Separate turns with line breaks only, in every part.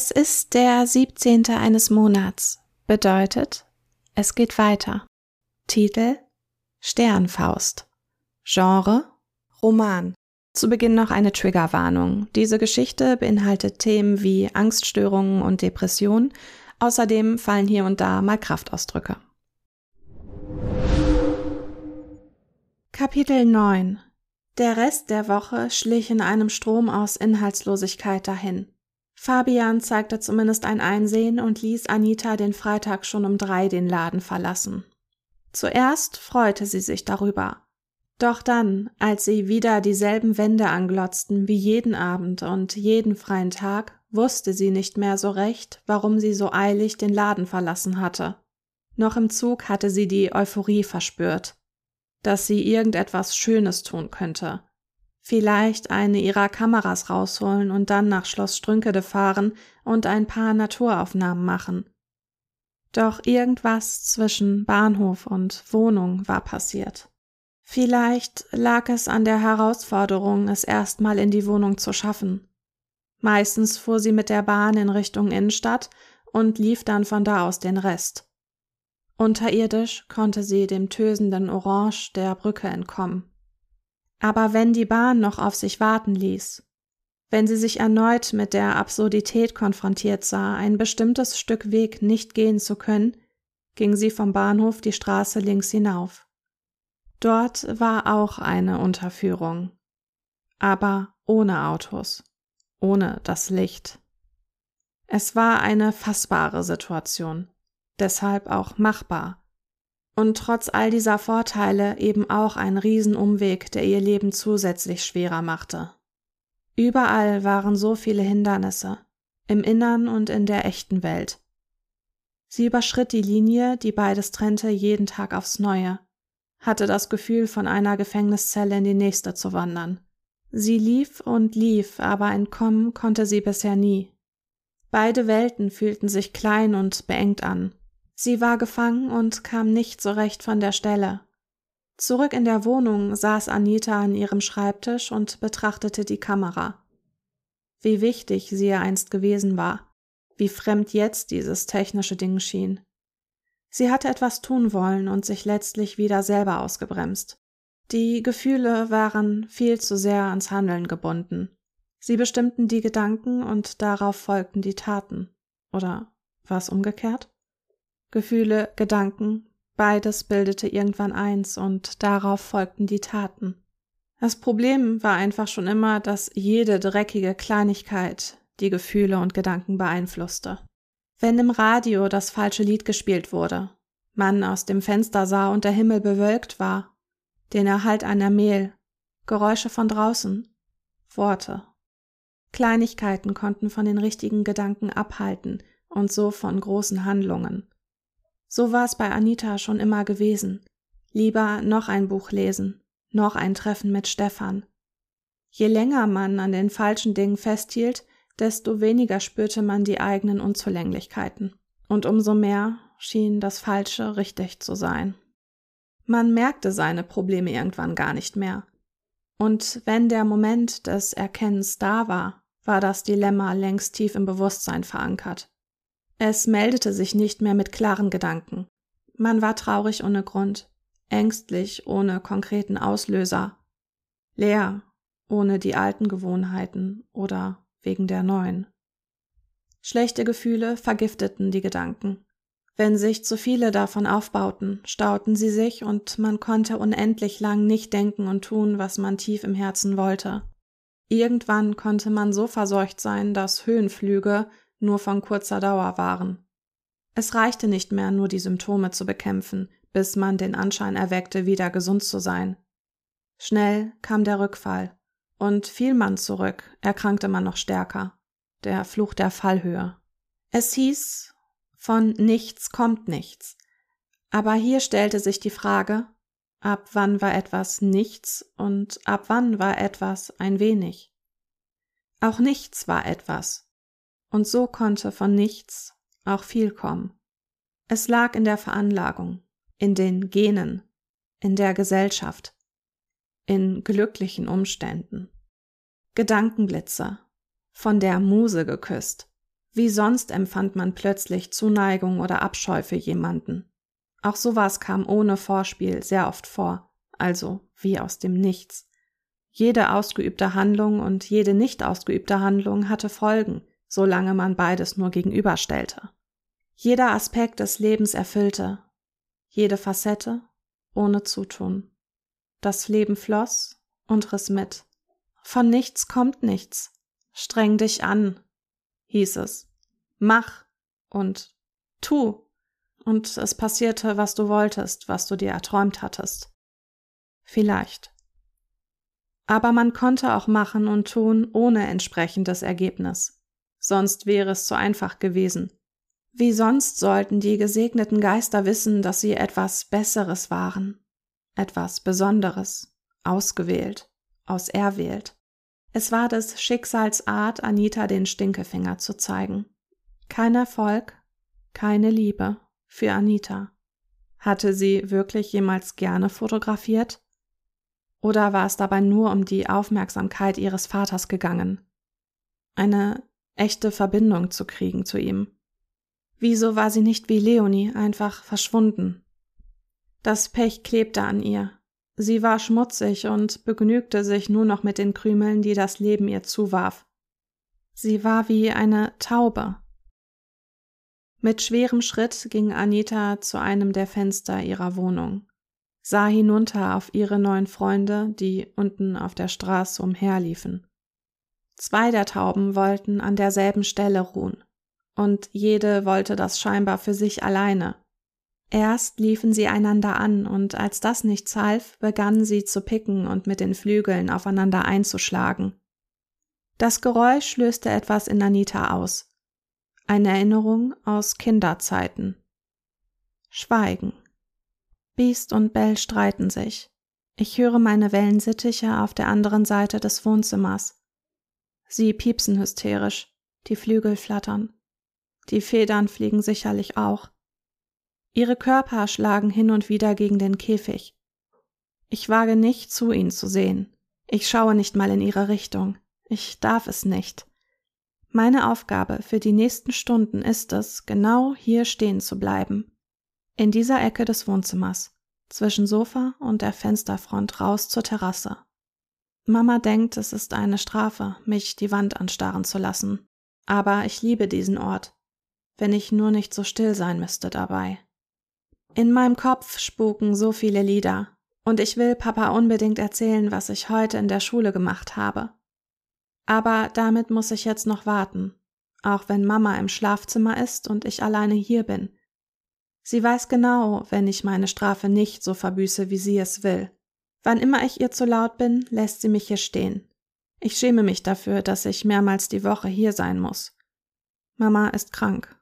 Es ist der 17. eines Monats, bedeutet, es geht weiter. Titel Sternfaust. Genre Roman. Zu Beginn noch eine Triggerwarnung. Diese Geschichte beinhaltet Themen wie Angststörungen und Depression. Außerdem fallen hier und da mal Kraftausdrücke. Kapitel 9 Der Rest der Woche schlich in einem Strom aus Inhaltslosigkeit dahin. Fabian zeigte zumindest ein Einsehen und ließ Anita den Freitag schon um drei den Laden verlassen. Zuerst freute sie sich darüber. Doch dann, als sie wieder dieselben Wände anglotzten wie jeden Abend und jeden freien Tag, wusste sie nicht mehr so recht, warum sie so eilig den Laden verlassen hatte. Noch im Zug hatte sie die Euphorie verspürt dass sie irgendetwas Schönes tun könnte. Vielleicht eine ihrer Kameras rausholen und dann nach Schloss Strünkede fahren und ein paar Naturaufnahmen machen. Doch irgendwas zwischen Bahnhof und Wohnung war passiert. Vielleicht lag es an der Herausforderung, es erstmal in die Wohnung zu schaffen. Meistens fuhr sie mit der Bahn in Richtung Innenstadt und lief dann von da aus den Rest. Unterirdisch konnte sie dem tösenden Orange der Brücke entkommen. Aber wenn die Bahn noch auf sich warten ließ, wenn sie sich erneut mit der Absurdität konfrontiert sah, ein bestimmtes Stück Weg nicht gehen zu können, ging sie vom Bahnhof die Straße links hinauf. Dort war auch eine Unterführung, aber ohne Autos, ohne das Licht. Es war eine fassbare Situation deshalb auch machbar. Und trotz all dieser Vorteile eben auch ein Riesenumweg, der ihr Leben zusätzlich schwerer machte. Überall waren so viele Hindernisse, im Innern und in der echten Welt. Sie überschritt die Linie, die beides trennte, jeden Tag aufs Neue, hatte das Gefühl, von einer Gefängniszelle in die nächste zu wandern. Sie lief und lief, aber entkommen konnte sie bisher nie. Beide Welten fühlten sich klein und beengt an. Sie war gefangen und kam nicht so recht von der Stelle. Zurück in der Wohnung saß Anita an ihrem Schreibtisch und betrachtete die Kamera. Wie wichtig sie ihr einst gewesen war, wie fremd jetzt dieses technische Ding schien. Sie hatte etwas tun wollen und sich letztlich wieder selber ausgebremst. Die Gefühle waren viel zu sehr ans Handeln gebunden. Sie bestimmten die Gedanken und darauf folgten die Taten. Oder war es umgekehrt? Gefühle, Gedanken, beides bildete irgendwann eins und darauf folgten die Taten. Das Problem war einfach schon immer, dass jede dreckige Kleinigkeit die Gefühle und Gedanken beeinflusste. Wenn im Radio das falsche Lied gespielt wurde, man aus dem Fenster sah und der Himmel bewölkt war, den Erhalt einer Mehl, Geräusche von draußen, Worte. Kleinigkeiten konnten von den richtigen Gedanken abhalten und so von großen Handlungen. So war es bei Anita schon immer gewesen. Lieber noch ein Buch lesen, noch ein Treffen mit Stefan. Je länger man an den falschen Dingen festhielt, desto weniger spürte man die eigenen Unzulänglichkeiten. Und umso mehr schien das Falsche richtig zu sein. Man merkte seine Probleme irgendwann gar nicht mehr. Und wenn der Moment des Erkennens da war, war das Dilemma längst tief im Bewusstsein verankert. Es meldete sich nicht mehr mit klaren Gedanken. Man war traurig ohne Grund, ängstlich ohne konkreten Auslöser, leer ohne die alten Gewohnheiten oder wegen der neuen. Schlechte Gefühle vergifteten die Gedanken. Wenn sich zu viele davon aufbauten, stauten sie sich und man konnte unendlich lang nicht denken und tun, was man tief im Herzen wollte. Irgendwann konnte man so verseucht sein, dass Höhenflüge nur von kurzer Dauer waren. Es reichte nicht mehr, nur die Symptome zu bekämpfen, bis man den Anschein erweckte, wieder gesund zu sein. Schnell kam der Rückfall, und fiel man zurück, erkrankte man noch stärker. Der Fluch der Fallhöhe. Es hieß, von nichts kommt nichts. Aber hier stellte sich die Frage, ab wann war etwas nichts und ab wann war etwas ein wenig? Auch nichts war etwas, und so konnte von nichts auch viel kommen. Es lag in der Veranlagung, in den Genen, in der Gesellschaft, in glücklichen Umständen. Gedankenblitze, von der Muse geküsst, Wie sonst empfand man plötzlich Zuneigung oder Abscheu für jemanden. Auch sowas kam ohne Vorspiel sehr oft vor, also wie aus dem Nichts. Jede ausgeübte Handlung und jede nicht ausgeübte Handlung hatte Folgen, solange man beides nur gegenüberstellte. Jeder Aspekt des Lebens erfüllte, jede Facette ohne Zutun. Das Leben floss und riss mit. Von nichts kommt nichts. Streng dich an, hieß es. Mach und tu. Und es passierte, was du wolltest, was du dir erträumt hattest. Vielleicht. Aber man konnte auch machen und tun ohne entsprechendes Ergebnis. Sonst wäre es zu einfach gewesen. Wie sonst sollten die gesegneten Geister wissen, dass sie etwas Besseres waren, etwas Besonderes, ausgewählt, auserwählt. Es war des Schicksals Art, Anita den Stinkefinger zu zeigen. Kein Erfolg, keine Liebe für Anita. Hatte sie wirklich jemals gerne fotografiert? Oder war es dabei nur um die Aufmerksamkeit ihres Vaters gegangen? Eine echte Verbindung zu kriegen zu ihm. Wieso war sie nicht wie Leonie einfach verschwunden? Das Pech klebte an ihr. Sie war schmutzig und begnügte sich nur noch mit den Krümeln, die das Leben ihr zuwarf. Sie war wie eine Taube. Mit schwerem Schritt ging Anita zu einem der Fenster ihrer Wohnung, sah hinunter auf ihre neuen Freunde, die unten auf der Straße umherliefen. Zwei der Tauben wollten an derselben Stelle ruhen und jede wollte das scheinbar für sich alleine. Erst liefen sie einander an, und als das nichts half, begannen sie zu picken und mit den Flügeln aufeinander einzuschlagen. Das Geräusch löste etwas in Anita aus. Eine Erinnerung aus Kinderzeiten. Schweigen. Biest und Bell streiten sich. Ich höre meine Wellensittiche auf der anderen Seite des Wohnzimmers. Sie piepsen hysterisch, die Flügel flattern. Die Federn fliegen sicherlich auch. Ihre Körper schlagen hin und wieder gegen den Käfig. Ich wage nicht, zu ihnen zu sehen. Ich schaue nicht mal in ihre Richtung. Ich darf es nicht. Meine Aufgabe für die nächsten Stunden ist es, genau hier stehen zu bleiben. In dieser Ecke des Wohnzimmers, zwischen Sofa und der Fensterfront raus zur Terrasse. Mama denkt, es ist eine Strafe, mich die Wand anstarren zu lassen. Aber ich liebe diesen Ort wenn ich nur nicht so still sein müsste dabei. In meinem Kopf spuken so viele Lieder, und ich will Papa unbedingt erzählen, was ich heute in der Schule gemacht habe. Aber damit muss ich jetzt noch warten, auch wenn Mama im Schlafzimmer ist und ich alleine hier bin. Sie weiß genau, wenn ich meine Strafe nicht so verbüße, wie sie es will. Wann immer ich ihr zu laut bin, lässt sie mich hier stehen. Ich schäme mich dafür, dass ich mehrmals die Woche hier sein muss. Mama ist krank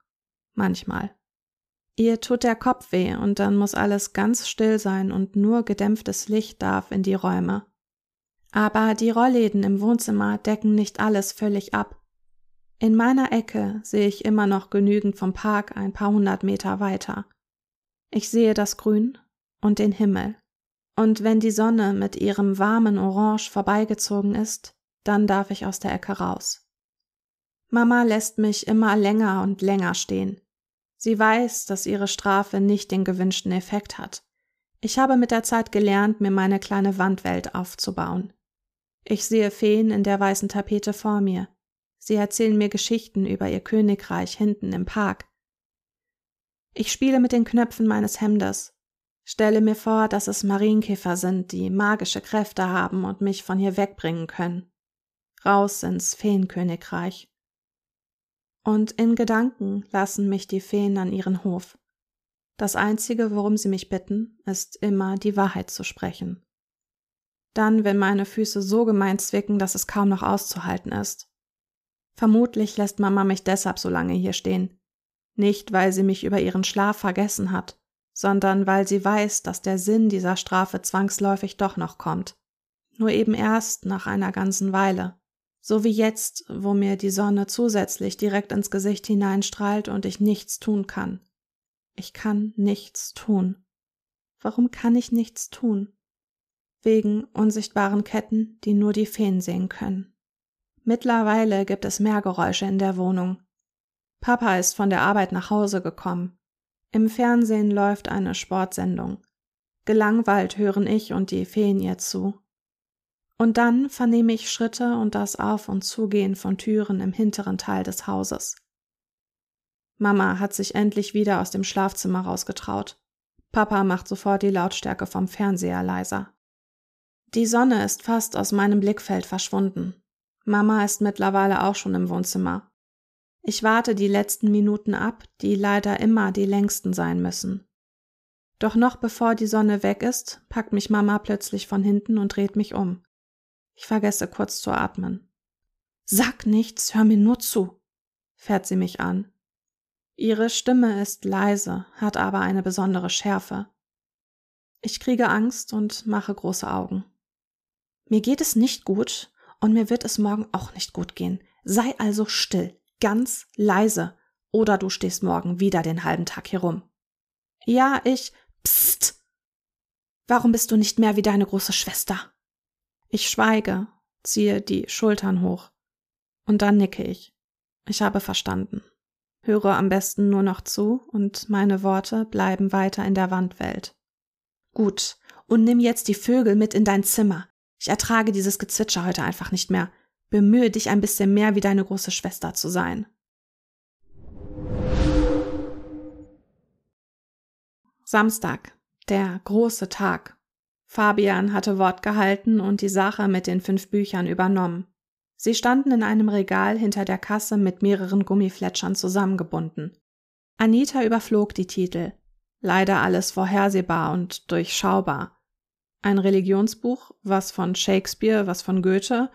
manchmal. Ihr tut der Kopf weh und dann muss alles ganz still sein und nur gedämpftes Licht darf in die Räume. Aber die Rollläden im Wohnzimmer decken nicht alles völlig ab. In meiner Ecke sehe ich immer noch genügend vom Park ein paar hundert Meter weiter. Ich sehe das Grün und den Himmel. Und wenn die Sonne mit ihrem warmen Orange vorbeigezogen ist, dann darf ich aus der Ecke raus. Mama lässt mich immer länger und länger stehen. Sie weiß, dass ihre Strafe nicht den gewünschten Effekt hat. Ich habe mit der Zeit gelernt, mir meine kleine Wandwelt aufzubauen. Ich sehe Feen in der weißen Tapete vor mir. Sie erzählen mir Geschichten über ihr Königreich hinten im Park. Ich spiele mit den Knöpfen meines Hemdes, stelle mir vor, dass es Marienkäfer sind, die magische Kräfte haben und mich von hier wegbringen können. Raus ins Feenkönigreich und in Gedanken lassen mich die Feen an ihren Hof. Das Einzige, worum sie mich bitten, ist immer die Wahrheit zu sprechen. Dann, wenn meine Füße so gemein zwicken, dass es kaum noch auszuhalten ist. Vermutlich lässt Mama mich deshalb so lange hier stehen. Nicht, weil sie mich über ihren Schlaf vergessen hat, sondern weil sie weiß, dass der Sinn dieser Strafe zwangsläufig doch noch kommt. Nur eben erst nach einer ganzen Weile. So wie jetzt, wo mir die Sonne zusätzlich direkt ins Gesicht hineinstrahlt und ich nichts tun kann. Ich kann nichts tun. Warum kann ich nichts tun? Wegen unsichtbaren Ketten, die nur die Feen sehen können. Mittlerweile gibt es mehr Geräusche in der Wohnung. Papa ist von der Arbeit nach Hause gekommen. Im Fernsehen läuft eine Sportsendung. Gelangweilt hören ich und die Feen ihr zu. Und dann vernehme ich Schritte und das Auf- und Zugehen von Türen im hinteren Teil des Hauses. Mama hat sich endlich wieder aus dem Schlafzimmer rausgetraut. Papa macht sofort die Lautstärke vom Fernseher leiser. Die Sonne ist fast aus meinem Blickfeld verschwunden. Mama ist mittlerweile auch schon im Wohnzimmer. Ich warte die letzten Minuten ab, die leider immer die längsten sein müssen. Doch noch bevor die Sonne weg ist, packt mich Mama plötzlich von hinten und dreht mich um. Ich vergesse kurz zu atmen. Sag nichts, hör mir nur zu, fährt sie mich an. Ihre Stimme ist leise, hat aber eine besondere Schärfe. Ich kriege Angst und mache große Augen. Mir geht es nicht gut und mir wird es morgen auch nicht gut gehen. Sei also still, ganz leise, oder du stehst morgen wieder den halben Tag hier rum. Ja, ich. Psst. Warum bist du nicht mehr wie deine große Schwester? Ich schweige, ziehe die Schultern hoch. Und dann nicke ich. Ich habe verstanden höre am besten nur noch zu und meine Worte bleiben weiter in der Wandwelt. Gut, und nimm jetzt die Vögel mit in dein Zimmer. Ich ertrage dieses Gezwitscher heute einfach nicht mehr. Bemühe dich ein bisschen mehr wie deine große Schwester zu sein. Samstag, der große Tag. Fabian hatte Wort gehalten und die Sache mit den fünf Büchern übernommen. Sie standen in einem Regal hinter der Kasse mit mehreren Gummifletschern zusammengebunden. Anita überflog die Titel. Leider alles vorhersehbar und durchschaubar. Ein Religionsbuch, was von Shakespeare, was von Goethe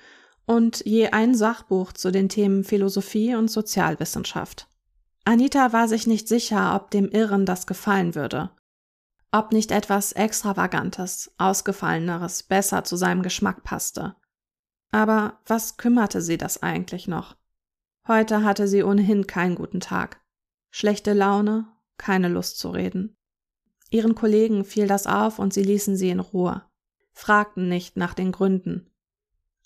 und je ein Sachbuch zu den Themen Philosophie und Sozialwissenschaft. Anita war sich nicht sicher, ob dem Irren das gefallen würde. Ob nicht etwas Extravagantes, Ausgefalleneres besser zu seinem Geschmack passte. Aber was kümmerte sie das eigentlich noch? Heute hatte sie ohnehin keinen guten Tag. Schlechte Laune, keine Lust zu reden. Ihren Kollegen fiel das auf und sie ließen sie in Ruhe, fragten nicht nach den Gründen.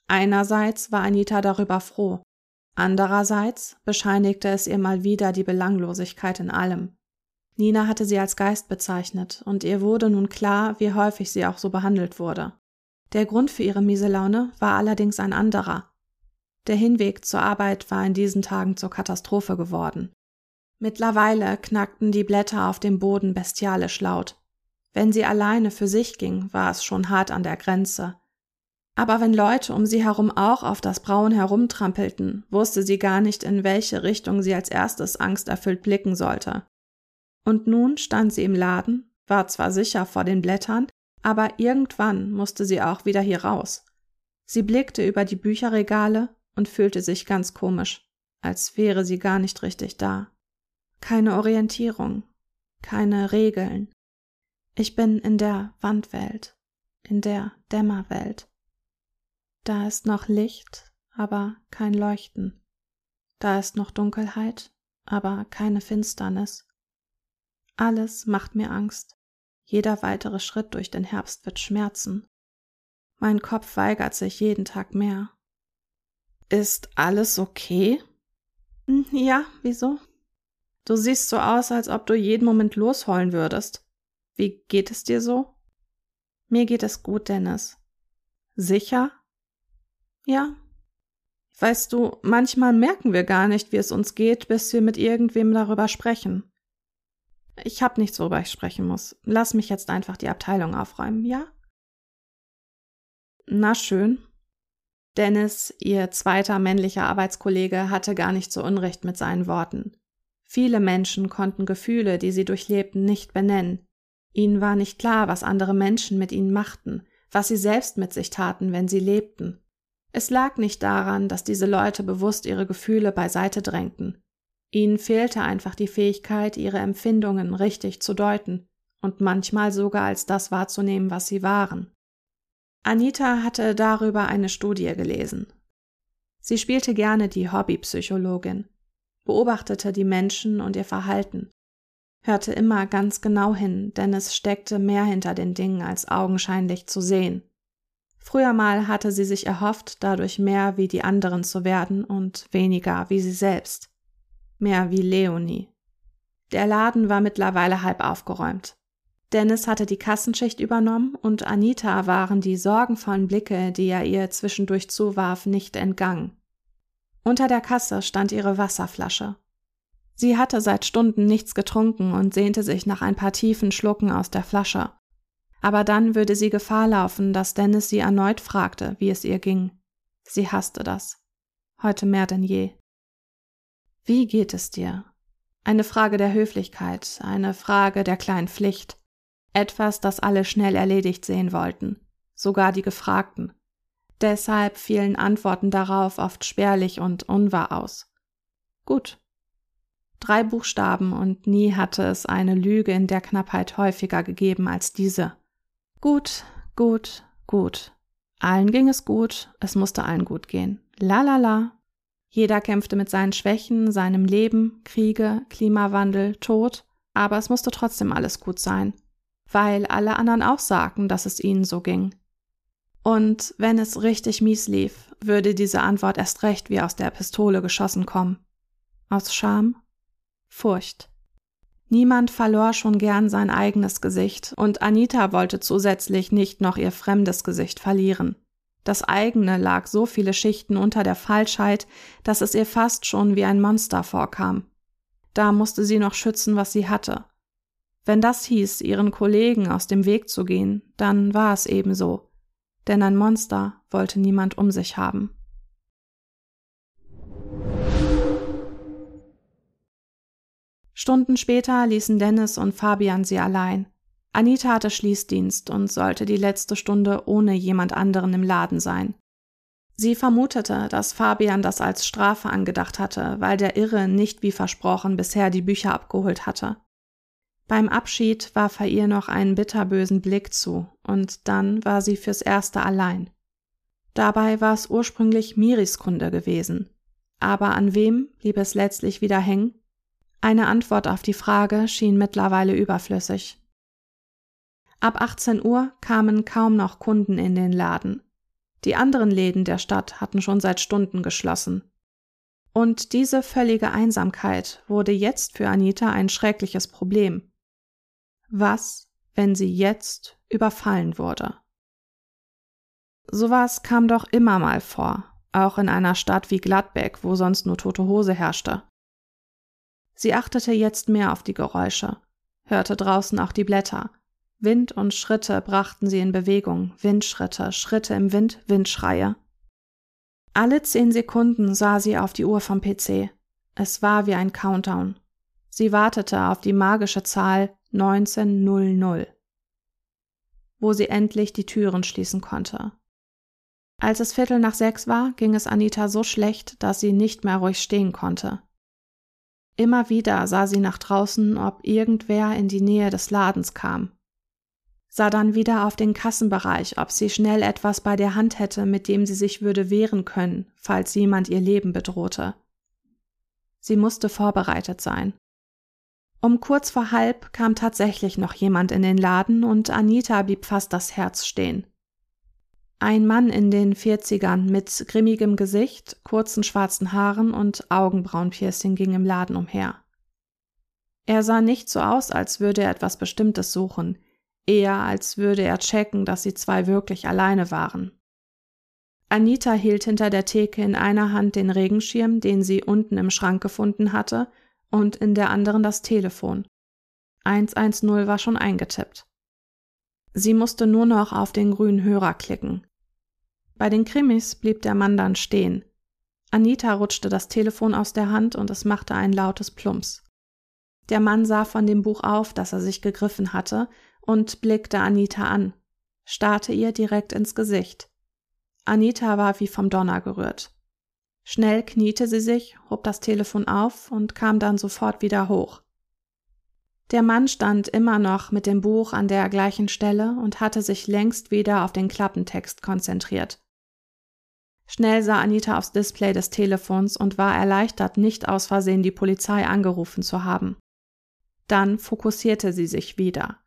Einerseits war Anita darüber froh, andererseits bescheinigte es ihr mal wieder die Belanglosigkeit in allem. Nina hatte sie als Geist bezeichnet, und ihr wurde nun klar, wie häufig sie auch so behandelt wurde. Der Grund für ihre miese Laune war allerdings ein anderer. Der Hinweg zur Arbeit war in diesen Tagen zur Katastrophe geworden. Mittlerweile knackten die Blätter auf dem Boden bestialisch laut. Wenn sie alleine für sich ging, war es schon hart an der Grenze. Aber wenn Leute um sie herum auch auf das Braun herumtrampelten, wusste sie gar nicht, in welche Richtung sie als erstes angsterfüllt blicken sollte. Und nun stand sie im Laden, war zwar sicher vor den Blättern, aber irgendwann musste sie auch wieder hier raus. Sie blickte über die Bücherregale und fühlte sich ganz komisch, als wäre sie gar nicht richtig da. Keine Orientierung, keine Regeln. Ich bin in der Wandwelt, in der Dämmerwelt. Da ist noch Licht, aber kein Leuchten. Da ist noch Dunkelheit, aber keine Finsternis. Alles macht mir Angst. Jeder weitere Schritt durch den Herbst wird schmerzen. Mein Kopf weigert sich jeden Tag mehr. Ist alles okay? Hm, ja, wieso? Du siehst so aus, als ob du jeden Moment losheulen würdest. Wie geht es dir so? Mir geht es gut, Dennis. Sicher? Ja. Weißt du, manchmal merken wir gar nicht, wie es uns geht, bis wir mit irgendwem darüber sprechen. Ich hab nichts, worüber ich sprechen muss. Lass mich jetzt einfach die Abteilung aufräumen, ja? Na schön. Dennis, ihr zweiter männlicher Arbeitskollege, hatte gar nicht so Unrecht mit seinen Worten. Viele Menschen konnten Gefühle, die sie durchlebten, nicht benennen. Ihnen war nicht klar, was andere Menschen mit ihnen machten, was sie selbst mit sich taten, wenn sie lebten. Es lag nicht daran, dass diese Leute bewusst ihre Gefühle beiseite drängten. Ihnen fehlte einfach die Fähigkeit, ihre Empfindungen richtig zu deuten und manchmal sogar als das wahrzunehmen, was sie waren. Anita hatte darüber eine Studie gelesen. Sie spielte gerne die Hobbypsychologin, beobachtete die Menschen und ihr Verhalten, hörte immer ganz genau hin, denn es steckte mehr hinter den Dingen als augenscheinlich zu sehen. Früher mal hatte sie sich erhofft, dadurch mehr wie die anderen zu werden und weniger wie sie selbst. mehr wie Leonie. Der Laden war mittlerweile halb aufgeräumt. Dennis hatte die Kassenschicht übernommen und Anita waren die sorgenvollen Blicke, die er ihr zwischendurch zuwarf, nicht entgangen. Unter der Kasse stand ihre Wasserflasche. Sie hatte seit Stunden nichts getrunken und sehnte sich nach ein paar tiefen Schlucken aus der Flasche. Aber dann würde sie Gefahr laufen, dass Dennis sie erneut fragte, wie es ihr ging. Sie hasste das. Heute mehr denn je. Wie geht es dir? Eine Frage der Höflichkeit, eine Frage der kleinen Pflicht. Etwas, das alle schnell erledigt sehen wollten, sogar die Gefragten. Deshalb fielen Antworten darauf oft spärlich und unwahr aus. Gut, Drei Buchstaben und nie hatte es eine Lüge in der Knappheit häufiger gegeben als diese. Gut, gut, gut. Allen ging es gut, es musste allen gut gehen. La la la. Jeder kämpfte mit seinen Schwächen, seinem Leben, Kriege, Klimawandel, Tod, aber es musste trotzdem alles gut sein, weil alle anderen auch sagten, dass es ihnen so ging. Und wenn es richtig mies lief, würde diese Antwort erst recht wie aus der Pistole geschossen kommen. Aus Scham, Furcht. Niemand verlor schon gern sein eigenes Gesicht, und Anita wollte zusätzlich nicht noch ihr fremdes Gesicht verlieren. Das eigene lag so viele Schichten unter der Falschheit, dass es ihr fast schon wie ein Monster vorkam. Da musste sie noch schützen, was sie hatte. Wenn das hieß, ihren Kollegen aus dem Weg zu gehen, dann war es ebenso, denn ein Monster wollte niemand um sich haben. Stunden später ließen Dennis und Fabian sie allein. Anita hatte Schließdienst und sollte die letzte Stunde ohne jemand anderen im Laden sein. Sie vermutete, dass Fabian das als Strafe angedacht hatte, weil der Irre nicht wie versprochen bisher die Bücher abgeholt hatte. Beim Abschied warf er ihr noch einen bitterbösen Blick zu, und dann war sie fürs Erste allein. Dabei war es ursprünglich Miris Kunde gewesen. Aber an wem blieb es letztlich wieder hängen? Eine Antwort auf die Frage schien mittlerweile überflüssig. Ab 18 Uhr kamen kaum noch Kunden in den Laden. Die anderen Läden der Stadt hatten schon seit Stunden geschlossen. Und diese völlige Einsamkeit wurde jetzt für Anita ein schreckliches Problem. Was, wenn sie jetzt überfallen wurde? Sowas kam doch immer mal vor, auch in einer Stadt wie Gladbeck, wo sonst nur tote Hose herrschte. Sie achtete jetzt mehr auf die Geräusche, hörte draußen auch die Blätter. Wind und Schritte brachten sie in Bewegung, Windschritte, Schritte im Wind, Windschreie. Alle zehn Sekunden sah sie auf die Uhr vom PC. Es war wie ein Countdown. Sie wartete auf die magische Zahl 1900, wo sie endlich die Türen schließen konnte. Als es Viertel nach sechs war, ging es Anita so schlecht, dass sie nicht mehr ruhig stehen konnte. Immer wieder sah sie nach draußen, ob irgendwer in die Nähe des Ladens kam. Sah dann wieder auf den Kassenbereich, ob sie schnell etwas bei der Hand hätte, mit dem sie sich würde wehren können, falls jemand ihr Leben bedrohte. Sie musste vorbereitet sein. Um kurz vor halb kam tatsächlich noch jemand in den Laden und Anita blieb fast das Herz stehen. Ein Mann in den Vierzigern mit grimmigem Gesicht, kurzen schwarzen Haaren und Augenbrauenpiercing ging im Laden umher. Er sah nicht so aus, als würde er etwas Bestimmtes suchen, eher als würde er checken, dass sie zwei wirklich alleine waren. Anita hielt hinter der Theke in einer Hand den Regenschirm, den sie unten im Schrank gefunden hatte, und in der anderen das Telefon. 110 war schon eingetippt. Sie musste nur noch auf den grünen Hörer klicken. Bei den Krimis blieb der Mann dann stehen. Anita rutschte das Telefon aus der Hand und es machte ein lautes Plumps. Der Mann sah von dem Buch auf, das er sich gegriffen hatte, und blickte Anita an, starrte ihr direkt ins Gesicht. Anita war wie vom Donner gerührt. Schnell kniete sie sich, hob das Telefon auf und kam dann sofort wieder hoch. Der Mann stand immer noch mit dem Buch an der gleichen Stelle und hatte sich längst wieder auf den Klappentext konzentriert. Schnell sah Anita aufs Display des Telefons und war erleichtert, nicht aus Versehen die Polizei angerufen zu haben. Dann fokussierte sie sich wieder,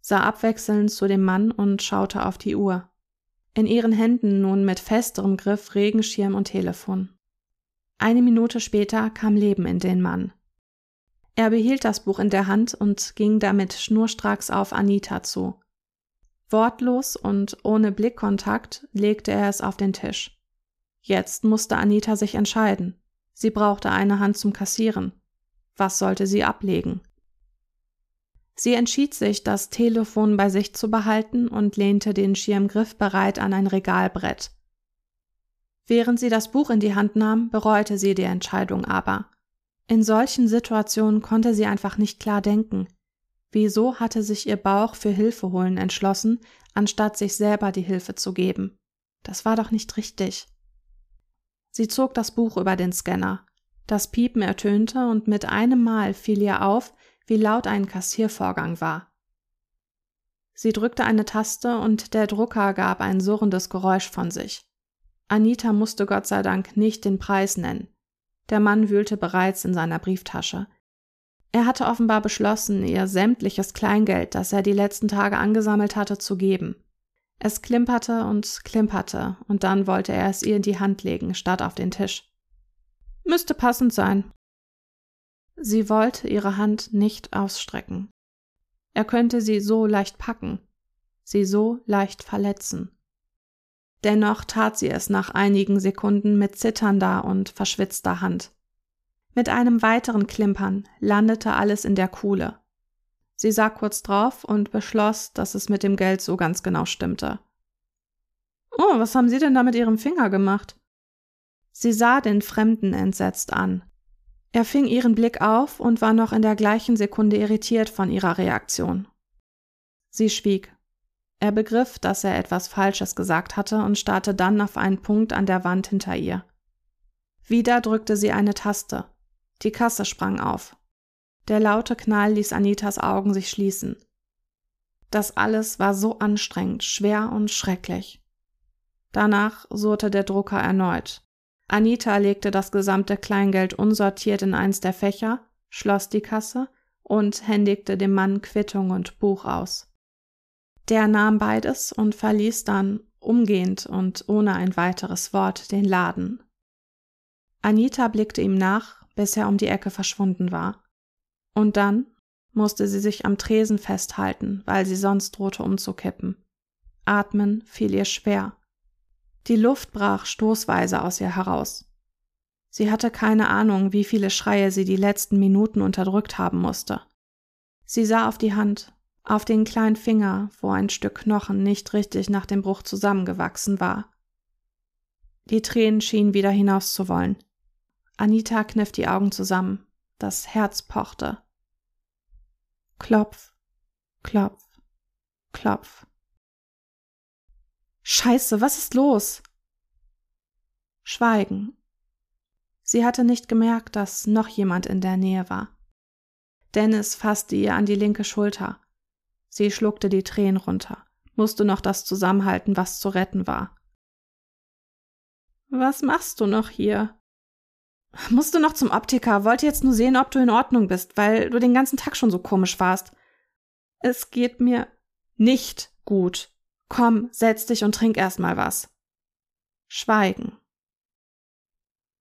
sah abwechselnd zu dem Mann und schaute auf die Uhr. In ihren Händen nun mit festerem Griff Regenschirm und Telefon. Eine Minute später kam Leben in den Mann. Er behielt das Buch in der Hand und ging damit schnurstracks auf Anita zu. Wortlos und ohne Blickkontakt legte er es auf den Tisch. Jetzt musste Anita sich entscheiden. Sie brauchte eine Hand zum Kassieren. Was sollte sie ablegen? Sie entschied sich, das Telefon bei sich zu behalten und lehnte den Schirm griffbereit an ein Regalbrett. Während sie das Buch in die Hand nahm, bereute sie die Entscheidung aber. In solchen Situationen konnte sie einfach nicht klar denken. Wieso hatte sich ihr Bauch für Hilfe holen entschlossen, anstatt sich selber die Hilfe zu geben? Das war doch nicht richtig. Sie zog das Buch über den Scanner. Das Piepen ertönte und mit einem Mal fiel ihr auf, wie laut ein Kassiervorgang war. Sie drückte eine Taste und der Drucker gab ein surrendes Geräusch von sich. Anita musste Gott sei Dank nicht den Preis nennen. Der Mann wühlte bereits in seiner Brieftasche. Er hatte offenbar beschlossen, ihr sämtliches Kleingeld, das er die letzten Tage angesammelt hatte, zu geben. Es klimperte und klimperte, und dann wollte er es ihr in die Hand legen, statt auf den Tisch. Müsste passend sein. Sie wollte ihre Hand nicht ausstrecken. Er könnte sie so leicht packen, sie so leicht verletzen. Dennoch tat sie es nach einigen Sekunden mit zitternder und verschwitzter Hand. Mit einem weiteren Klimpern landete alles in der Kuhle. Sie sah kurz drauf und beschloss, dass es mit dem Geld so ganz genau stimmte. Oh, was haben Sie denn da mit Ihrem Finger gemacht? Sie sah den Fremden entsetzt an. Er fing ihren Blick auf und war noch in der gleichen Sekunde irritiert von ihrer Reaktion. Sie schwieg. Er begriff, dass er etwas Falsches gesagt hatte und starrte dann auf einen Punkt an der Wand hinter ihr. Wieder drückte sie eine Taste. Die Kasse sprang auf. Der laute Knall ließ Anitas Augen sich schließen. Das alles war so anstrengend, schwer und schrecklich. Danach surrte der Drucker erneut. Anita legte das gesamte Kleingeld unsortiert in eins der Fächer, schloss die Kasse und händigte dem Mann Quittung und Buch aus. Der nahm beides und verließ dann umgehend und ohne ein weiteres Wort den Laden. Anita blickte ihm nach, bis er um die Ecke verschwunden war. Und dann musste sie sich am Tresen festhalten, weil sie sonst drohte umzukippen. Atmen fiel ihr schwer. Die Luft brach stoßweise aus ihr heraus. Sie hatte keine Ahnung, wie viele Schreie sie die letzten Minuten unterdrückt haben musste. Sie sah auf die Hand, auf den kleinen Finger, wo ein Stück Knochen nicht richtig nach dem Bruch zusammengewachsen war. Die Tränen schienen wieder hinaus zu wollen. Anita kniff die Augen zusammen. Das Herz pochte. Klopf, klopf, klopf. Scheiße, was ist los? Schweigen. Sie hatte nicht gemerkt, dass noch jemand in der Nähe war. Dennis fasste ihr an die linke Schulter. Sie schluckte die Tränen runter, musste noch das zusammenhalten, was zu retten war. Was machst du noch hier? Musst du noch zum Optiker, wollte jetzt nur sehen, ob du in Ordnung bist, weil du den ganzen Tag schon so komisch warst. Es geht mir nicht gut. Komm, setz dich und trink erst mal was. Schweigen.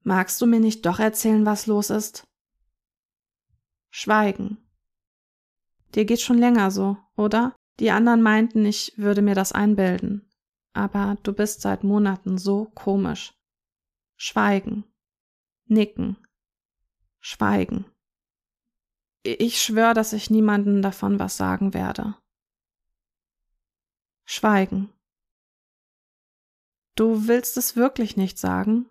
Magst du mir nicht doch erzählen, was los ist? Schweigen. Dir geht schon länger so, oder? Die anderen meinten, ich würde mir das einbilden. Aber du bist seit Monaten so komisch. Schweigen. Nicken. Schweigen. Ich schwör, dass ich niemanden davon was sagen werde. Schweigen. Du willst es wirklich nicht sagen?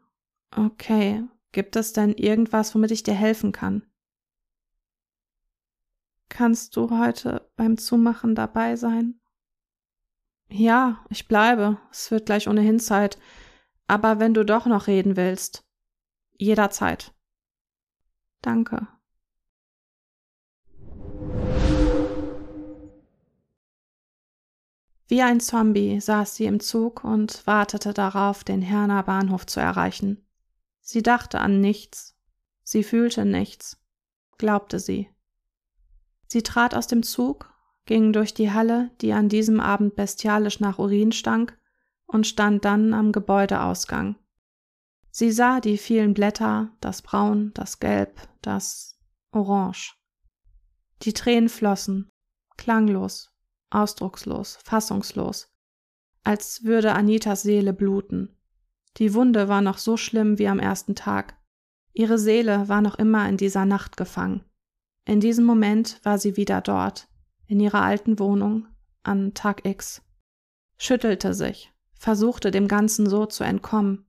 Okay, gibt es denn irgendwas, womit ich dir helfen kann? Kannst du heute beim Zumachen dabei sein? Ja, ich bleibe. Es wird gleich ohnehin Zeit. Aber wenn du doch noch reden willst, Jederzeit. Danke. Wie ein Zombie saß sie im Zug und wartete darauf, den Herner Bahnhof zu erreichen. Sie dachte an nichts, sie fühlte nichts, glaubte sie. Sie trat aus dem Zug, ging durch die Halle, die an diesem Abend bestialisch nach Urin stank, und stand dann am Gebäudeausgang. Sie sah die vielen Blätter, das Braun, das Gelb, das Orange. Die Tränen flossen, klanglos, ausdruckslos, fassungslos, als würde Anitas Seele bluten. Die Wunde war noch so schlimm wie am ersten Tag. Ihre Seele war noch immer in dieser Nacht gefangen. In diesem Moment war sie wieder dort, in ihrer alten Wohnung, an Tag X. Schüttelte sich, versuchte dem Ganzen so zu entkommen,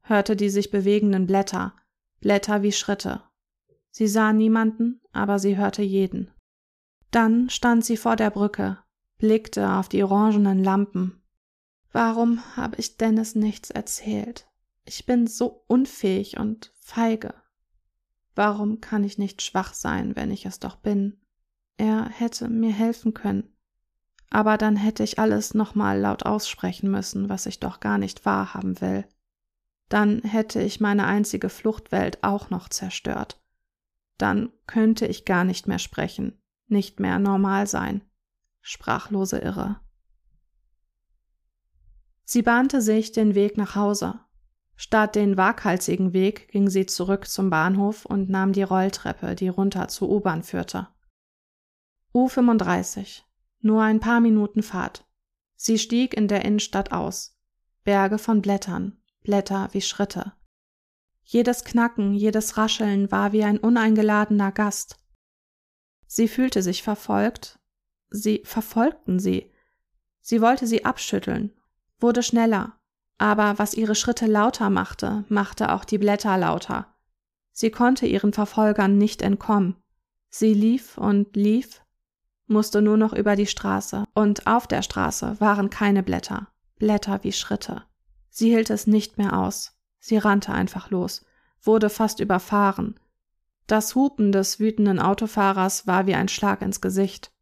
hörte die sich bewegenden Blätter, Blätter wie Schritte. Sie sah niemanden, aber sie hörte jeden. Dann stand sie vor der Brücke, blickte auf die orangenen Lampen. Warum habe ich Dennis nichts erzählt? Ich bin so unfähig und feige. Warum kann ich nicht schwach sein, wenn ich es doch bin? Er hätte mir helfen können. Aber dann hätte ich alles nochmal laut aussprechen müssen, was ich doch gar nicht wahrhaben will. Dann hätte ich meine einzige Fluchtwelt auch noch zerstört. Dann könnte ich gar nicht mehr sprechen, nicht mehr normal sein. Sprachlose Irre. Sie bahnte sich den Weg nach Hause. Statt den waghalsigen Weg ging sie zurück zum Bahnhof und nahm die Rolltreppe, die runter zur U-Bahn führte. U35. Nur ein paar Minuten Fahrt. Sie stieg in der Innenstadt aus. Berge von Blättern, Blätter wie Schritte. Jedes Knacken, jedes Rascheln war wie ein uneingeladener Gast. Sie fühlte sich verfolgt, sie verfolgten sie. Sie wollte sie abschütteln, wurde schneller, aber was ihre Schritte lauter machte, machte auch die Blätter lauter. Sie konnte ihren Verfolgern nicht entkommen. Sie lief und lief, musste nur noch über die Straße, und auf der Straße waren keine Blätter, Blätter wie Schritte. Sie hielt es nicht mehr aus. Sie rannte einfach los, wurde fast überfahren. Das Hupen des wütenden Autofahrers war wie ein Schlag ins Gesicht.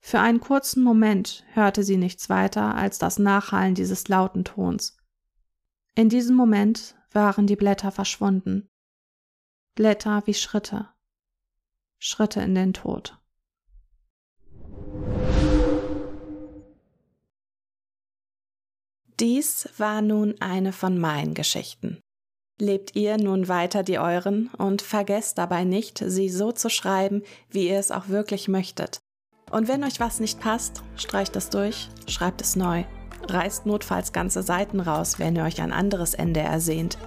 Für einen kurzen Moment hörte sie nichts weiter als das Nachhallen dieses lauten Tons. In diesem Moment waren die Blätter verschwunden. Blätter wie Schritte. Schritte in den Tod. Dies war nun eine von meinen Geschichten. Lebt ihr nun weiter die euren und vergesst dabei nicht, sie so zu schreiben, wie ihr es auch wirklich möchtet. Und wenn euch was nicht passt, streicht es durch, schreibt es neu. Reißt notfalls ganze Seiten raus, wenn ihr euch ein anderes Ende ersehnt.